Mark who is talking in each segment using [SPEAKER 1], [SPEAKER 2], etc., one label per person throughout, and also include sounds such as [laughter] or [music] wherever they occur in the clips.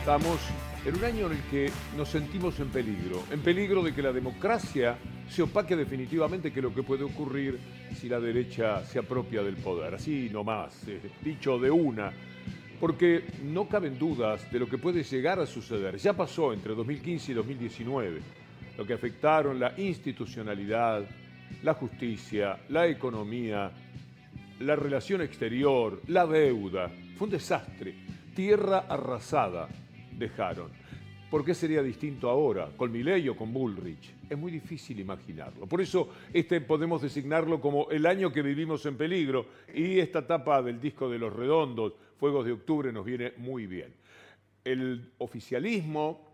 [SPEAKER 1] Estamos en un año en el que nos sentimos en peligro, en peligro de que la democracia se opaque definitivamente, que lo que puede ocurrir si la derecha se apropia del poder. Así nomás, eh, dicho de una, porque no caben dudas de lo que puede llegar a suceder. Ya pasó entre 2015 y 2019, lo que afectaron la institucionalidad, la justicia, la economía, la relación exterior, la deuda. Fue un desastre, tierra arrasada dejaron. ¿Por qué sería distinto ahora, con Milei o con Bullrich? Es muy difícil imaginarlo. Por eso este podemos designarlo como el año que vivimos en peligro y esta etapa del disco de los redondos, Fuegos de Octubre, nos viene muy bien. El oficialismo,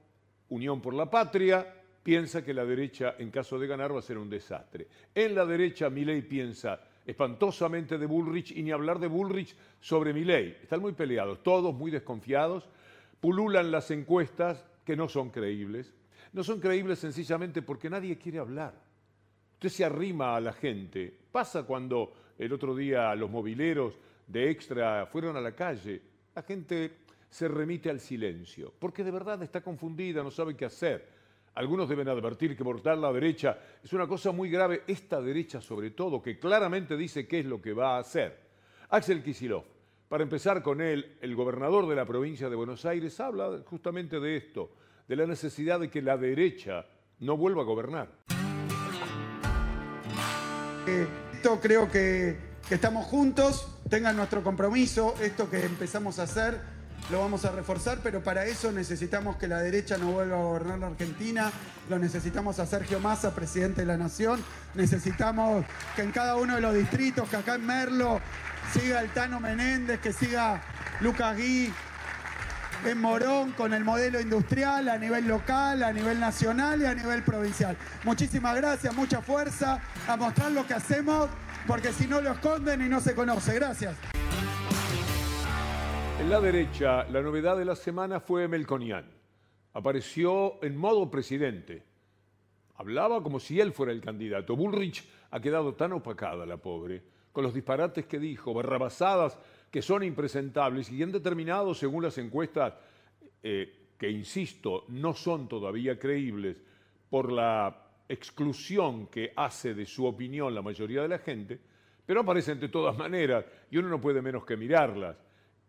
[SPEAKER 1] Unión por la Patria, piensa que la derecha, en caso de ganar, va a ser un desastre. En la derecha, Milei piensa espantosamente de Bullrich y ni hablar de Bullrich sobre Milei. Están muy peleados, todos muy desconfiados pululan las encuestas que no son creíbles. No son creíbles sencillamente porque nadie quiere hablar. Usted se arrima a la gente. Pasa cuando el otro día los mobileros de Extra fueron a la calle. La gente se remite al silencio, porque de verdad está confundida, no sabe qué hacer. Algunos deben advertir que votar la derecha es una cosa muy grave, esta derecha sobre todo, que claramente dice qué es lo que va a hacer. Axel Kisilov, para empezar con él, el gobernador de la provincia de Buenos Aires habla justamente de esto, de la necesidad de que la derecha no vuelva a gobernar.
[SPEAKER 2] Esto creo que, estamos juntos, tengan nuestro compromiso, esto que empezamos a hacer lo vamos a reforzar, pero para eso necesitamos que la derecha no vuelva a gobernar la Argentina, lo necesitamos a Sergio Massa, presidente de la Nación, necesitamos que en cada uno de los distritos, que acá en Merlo siga el Tano Menéndez, que siga Lucas Gui en Morón con el modelo industrial a nivel local, a nivel nacional y a nivel provincial. Muchísimas gracias, mucha fuerza a mostrar lo que hacemos, porque si no lo esconden y no se conoce. Gracias.
[SPEAKER 1] En la derecha, la novedad de la semana fue Melconian. Apareció en modo presidente. Hablaba como si él fuera el candidato. Bullrich ha quedado tan opacada, la pobre con los disparates que dijo, barrabasadas que son impresentables y han determinado, según las encuestas, eh, que insisto, no son todavía creíbles por la exclusión que hace de su opinión la mayoría de la gente, pero aparecen de todas maneras y uno no puede menos que mirarlas.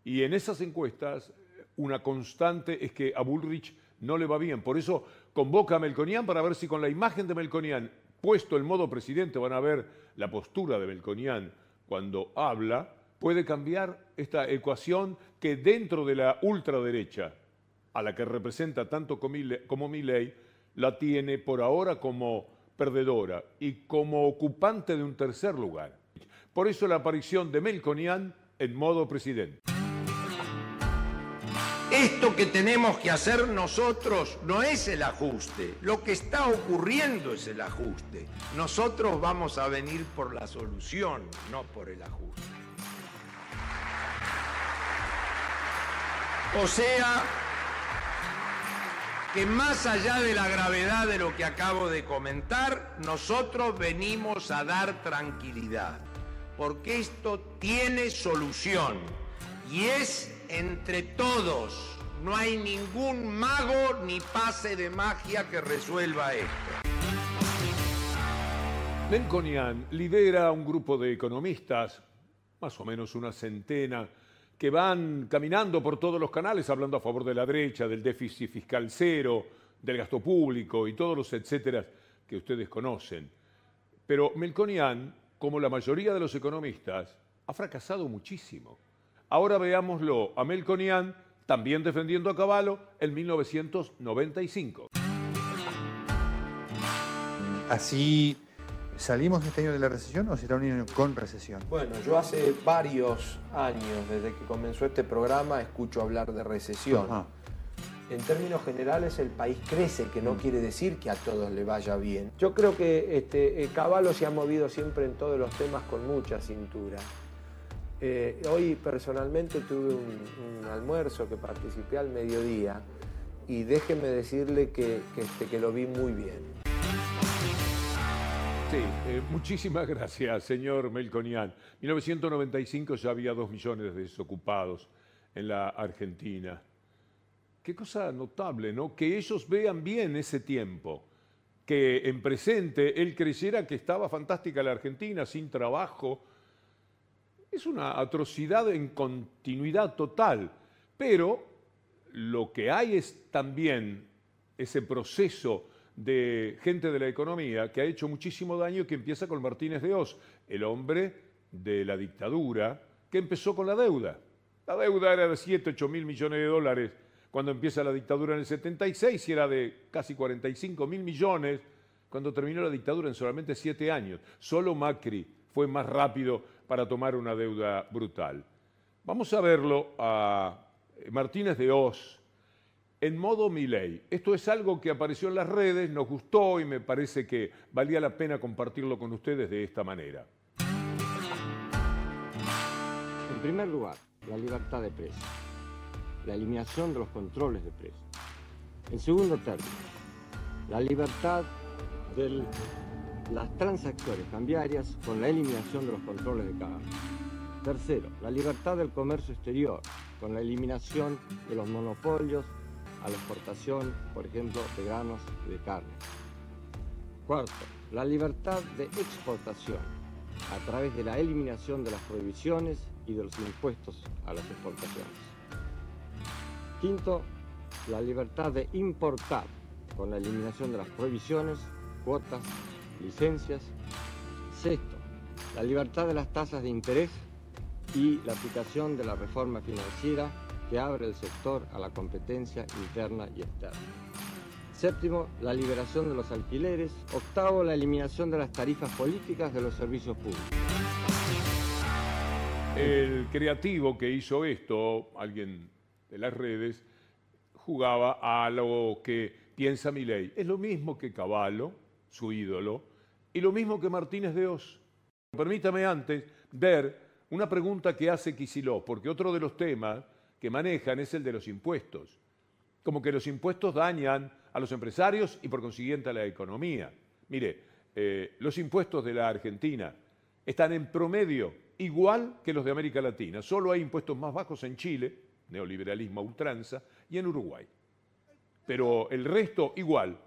[SPEAKER 1] Y en esas encuestas, una constante es que a Bullrich no le va bien. Por eso convoca a Melconian para ver si con la imagen de Melconian puesto el modo presidente, van a ver la postura de Melconian cuando habla, puede cambiar esta ecuación que dentro de la ultraderecha, a la que representa tanto como Milley, la tiene por ahora como perdedora y como ocupante de un tercer lugar. Por eso la aparición de Melconian en modo presidente.
[SPEAKER 3] Esto que tenemos que hacer nosotros no es el ajuste, lo que está ocurriendo es el ajuste. Nosotros vamos a venir por la solución, no por el ajuste. O sea, que más allá de la gravedad de lo que acabo de comentar, nosotros venimos a dar tranquilidad, porque esto tiene solución y es entre todos. No hay ningún mago ni pase de magia que resuelva esto.
[SPEAKER 1] Melconian lidera un grupo de economistas, más o menos una centena, que van caminando por todos los canales hablando a favor de la derecha, del déficit fiscal cero, del gasto público y todos los etcétera que ustedes conocen. Pero Melconian, como la mayoría de los economistas, ha fracasado muchísimo. Ahora veámoslo a Melconian también defendiendo a Caballo en 1995.
[SPEAKER 4] Así ¿Salimos este año de la recesión o será un año con recesión?
[SPEAKER 5] Bueno, yo hace varios años, desde que comenzó este programa, escucho hablar de recesión. En términos generales, el país crece, que no mm. quiere decir que a todos le vaya bien. Yo creo que este, eh, Caballo se ha movido siempre en todos los temas con mucha cintura. Eh, hoy personalmente tuve un, almuerzo que participé al mediodía y déjeme decirle que, este, que lo vi muy bien.
[SPEAKER 1] Sí, eh, muchísimas gracias, señor Melconian. 1995 ya había dos millones de desocupados en la Argentina. qué cosa notable, ¿no? Que ellos vean bien ese tiempo, que en presente él creyera que estaba fantástica la Argentina, sin trabajo. Es una atrocidad en continuidad total, pero lo que hay es también ese proceso de gente de la economía que ha hecho muchísimo daño y que empieza con Martínez de Oz, el hombre de la dictadura que empezó con la deuda. La deuda era de 7, 8 mil millones de dólares cuando empieza la dictadura en el 76 y era de casi 45 mil millones cuando terminó la dictadura en solamente 7 años. Solo Macri fue más rápido para tomar una deuda brutal. Vamos a verlo a Martínez de Oz en modo Milei. Esto es algo que apareció en las redes, nos gustó y me parece que valía la pena compartirlo con ustedes de esta manera.
[SPEAKER 6] En primer lugar, la libertad de precio, la eliminación de los controles de precio. En segundo término, la libertad de las transacciones cambiarias con la eliminación de los controles de cambio. Tercero, la libertad del comercio exterior con la eliminación de los monopolios a la exportación, por ejemplo, de granos y de carne. Cuarto, la libertad de exportación a través de la eliminación de las prohibiciones y de los impuestos a las exportaciones. Quinto, la libertad de importar con la eliminación de las prohibiciones, cuotas, licencias. Sexto, la libertad de las tasas de interés y la aplicación de la reforma financiera que abre el sector a la competencia interna y externa. Séptimo, la liberación de los alquileres. Octavo, la eliminación de las tarifas políticas de los servicios públicos.
[SPEAKER 1] El creativo que hizo esto, alguien de las redes, jugaba a lo que piensa Milei. Es lo mismo que Caballo, su ídolo, y lo mismo que Martínez de Oz. Permítame antes ver una pregunta que hace Quisiló, porque otro de los temas que manejan es el de los impuestos. Como que los impuestos dañan a los empresarios y por consiguiente a la economía. Mire, eh, los impuestos de la Argentina están en promedio igual que los de América Latina. Solo hay impuestos más bajos en Chile, neoliberalismo a ultranza, y en Uruguay. Pero el resto igual,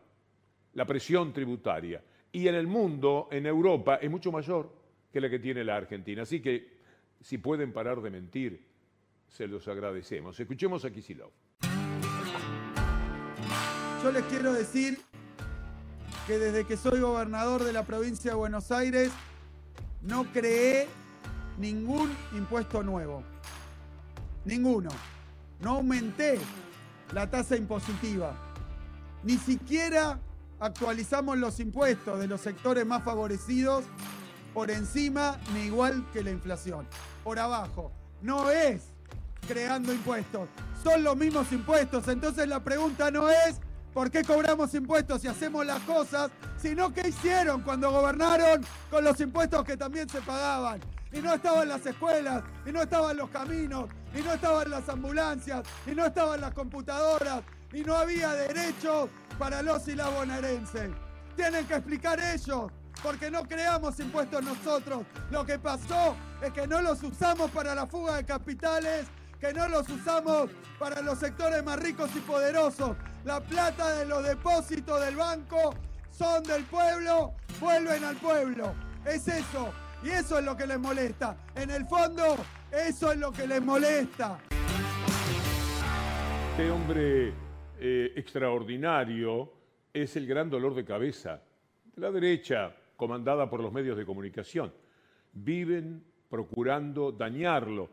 [SPEAKER 1] la presión tributaria. Y en el mundo, en Europa, es mucho mayor que la que tiene la Argentina. Así que si pueden parar de mentir, se los agradecemos. Escuchemos a Kisilov.
[SPEAKER 2] Yo les quiero decir que desde que soy gobernador de la provincia de Buenos Aires, no creé ningún impuesto nuevo. Ninguno. No aumenté la tasa impositiva. Ni siquiera actualizamos los impuestos de los sectores más favorecidos por encima ni igual que la inflación. Por abajo. No es creando impuestos. Son los mismos impuestos. Entonces la pregunta no es por qué cobramos impuestos y hacemos las cosas, sino qué hicieron cuando gobernaron con los impuestos que también se pagaban. Y no estaban las escuelas, y no estaban los caminos, y no estaban las ambulancias, y no estaban las computadoras, y no había derechos para los y las bonaerenses. Tienen que explicar ellos, porque no creamos impuestos nosotros. Lo que pasó es que no los usamos para la fuga de capitales que no los usamos para los sectores más ricos y poderosos. La plata de los depósitos del banco son del pueblo, vuelven al pueblo. Es eso. Y eso es lo que les molesta. En el fondo, eso es lo que les molesta.
[SPEAKER 1] Este hombre eh, extraordinario es el gran dolor de cabeza de la derecha, comandada por los medios de comunicación. Viven procurando dañarlo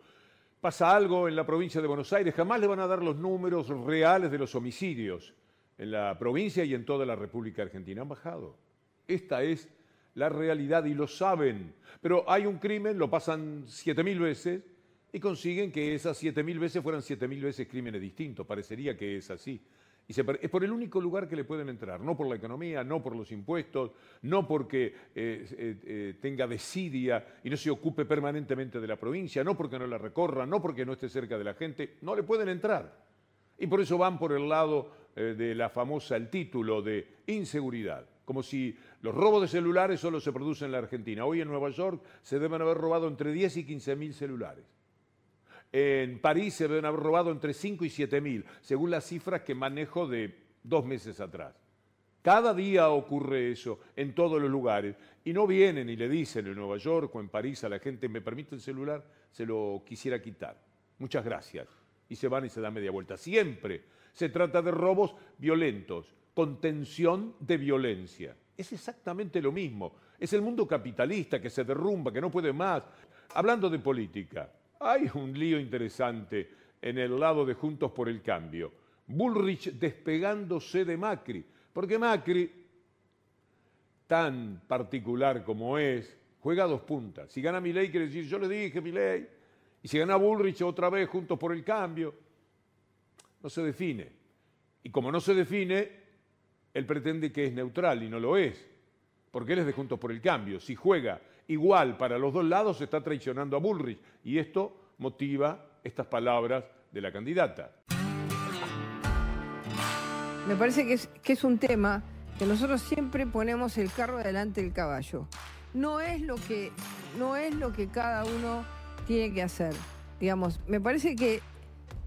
[SPEAKER 1] pasa algo en la provincia de Buenos Aires, jamás le van a dar los números reales de los homicidios en la provincia y en toda la República Argentina. Han bajado. Esta es la realidad y lo saben. Pero hay un crimen, lo pasan siete mil veces y consiguen que esas siete mil veces fueran siete mil veces crímenes distintos. Parecería que es así. Y es por el único lugar que le pueden entrar, no por la economía, no por los impuestos, no porque eh, eh, eh, tenga desidia y no se ocupe permanentemente de la provincia, no porque no la recorra, no porque no esté cerca de la gente, no le pueden entrar. Y por eso van por el lado de la famosa, el título de inseguridad, como si los robos de celulares solo se producen en la Argentina. Hoy en Nueva York se deben haber robado entre 10 y 15 mil celulares. En París se haber robado entre 5 y 7 mil, según las cifras que manejo de dos meses atrás. Cada día ocurre eso en todos los lugares. Y no vienen y le dicen en Nueva York o en París a la gente, ¿me permite el celular? Se lo quisiera quitar. Muchas gracias. Y se van y se dan media vuelta. Siempre se trata de robos violentos, contención de violencia. Es exactamente lo mismo. Es el mundo capitalista que se derrumba, que no puede más. Hablando de política, hay un lío interesante en el lado de Juntos por el Cambio. Bullrich despegándose de Macri, porque Macri, tan particular como es, juega a dos puntas. Si gana Milei quiere decir, yo le dije Milei, y si gana Bullrich otra vez Juntos por el Cambio, no se define. Y como no se define, él pretende que es neutral y no lo es, porque él es de Juntos por el Cambio. Si juega igual para los dos lados, está traicionando a Bullrich. Y esto motiva estas palabras de la candidata.
[SPEAKER 7] Me parece que es, un tema que nosotros siempre ponemos el carro delante del caballo. No es lo que, no es lo que cada uno tiene que hacer. Digamos, me parece que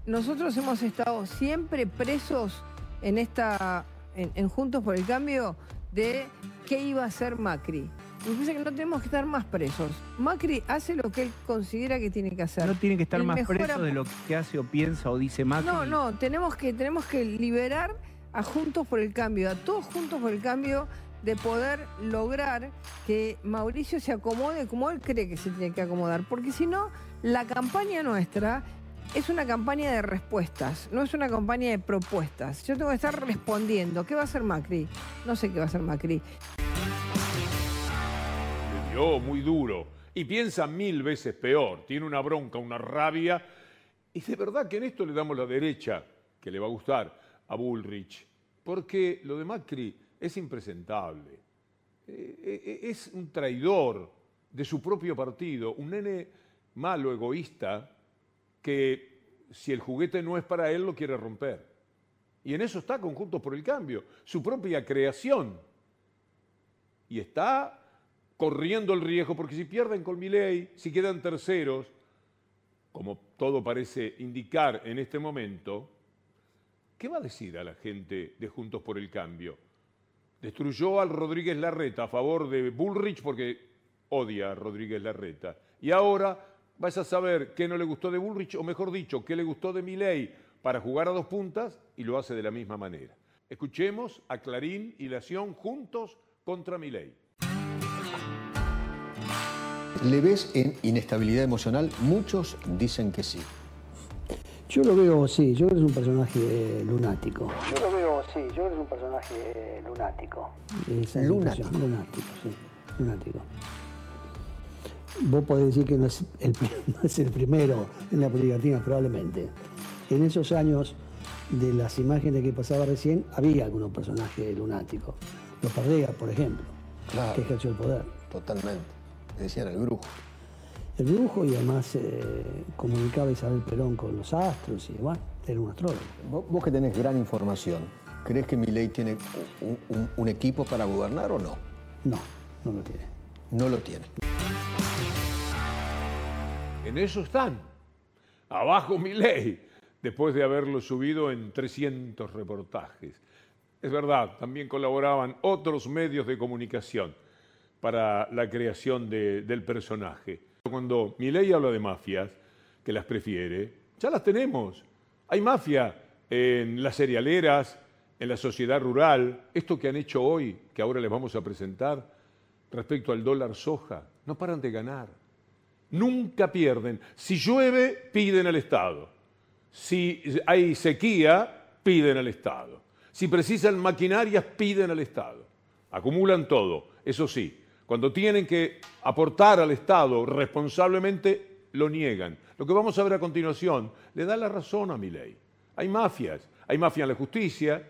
[SPEAKER 7] nosotros hemos estado siempre presos en esta, en, Juntos por el Cambio, de qué iba a hacer Macri. Me parece que no tenemos que estar más presos. Macri hace lo que él considera que tiene que hacer.
[SPEAKER 8] No tiene que estar más preso de lo que hace o piensa o dice Macri.
[SPEAKER 7] No, no, tenemos que, tenemos que liberar a Juntos por el Cambio, a todos Juntos por el Cambio, de poder lograr que Mauricio se acomode como él cree que se tiene que acomodar. Porque si no, la campaña nuestra es una campaña de respuestas, no es una campaña de propuestas. Yo tengo que estar respondiendo. ¿Qué va a hacer Macri? No sé qué va a hacer Macri.
[SPEAKER 1] Dio muy duro y piensa mil veces peor. Tiene una bronca, una rabia. Y de verdad que en esto le damos la derecha, que le va a gustar a Bullrich, porque lo de Macri es impresentable. Eh, eh, es un traidor de su propio partido, un nene malo, egoísta, que si el juguete no es para él, lo quiere romper. Y en eso está Conjuntos por el Cambio, su propia creación. Y está corriendo el riesgo, porque si pierden con ley, si quedan terceros, como todo parece indicar en este momento, ¿qué va a decir a la gente de Juntos por el Cambio? Destruyó al Rodríguez Larreta a favor de Bullrich porque odia a Rodríguez Larreta. Y ahora vas a saber qué no le gustó de Bullrich, o mejor dicho, qué le gustó de Milei para jugar a dos puntas y lo hace de la misma manera. Escuchemos a Clarín y Lación juntos contra Milei.
[SPEAKER 9] ¿Le ves en inestabilidad emocional? Muchos dicen que sí.
[SPEAKER 10] Yo lo veo, sí, yo creo que es un personaje lunático.
[SPEAKER 11] Yo lo veo, sí, yo creo que es un personaje lunático.
[SPEAKER 10] lunático. Lunático, sí, lunático. Vos podés decir que [laughs] no es, el, primero en la política argentina, probablemente. En esos años de las imágenes que pasaba recién, había algunos personajes lunáticos. Los Pardega, por ejemplo, que ejerció el poder.
[SPEAKER 9] Totalmente. Decían el brujo.
[SPEAKER 10] El brujo y además eh, comunicaba Isabel Perón con los astros y bueno, era un astrólogo.
[SPEAKER 9] Vos, que tenés gran información, ¿crees que Milei tiene un equipo para gobernar o no?
[SPEAKER 10] No, no lo tiene.
[SPEAKER 9] No lo tiene.
[SPEAKER 1] En eso están. Abajo mi ley, después de haberlo subido en 300 reportajes. Es verdad, también colaboraban otros medios de comunicación para la creación del personaje. Cuando mi ley habla de mafias, que las prefiere, ya las tenemos. Hay mafia en las cerealeras, en la sociedad rural. Esto que han hecho hoy, que ahora les vamos a presentar, respecto al dólar soja, no paran de ganar nunca pierden. Si llueve, piden al Estado. Si hay sequía, piden al Estado. Si precisan maquinarias, piden al Estado. Acumulan todo. Eso sí, cuando tienen que aportar al Estado responsablemente, lo niegan. Lo que vamos a ver a continuación le da la razón a mi ley. Hay mafias. Hay mafia en la justicia.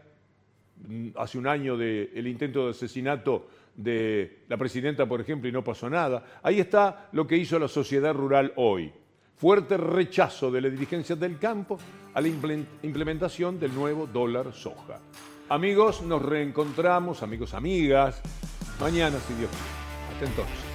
[SPEAKER 1] Hace un año del intento de asesinato de la presidenta, por ejemplo, y no pasó nada. Ahí está lo que hizo la sociedad rural hoy. Fuerte rechazo de la dirigencia del campo a la implementación del nuevo dólar soja. Amigos, nos reencontramos, amigos, amigas, mañana si Dios quiere. Hasta entonces.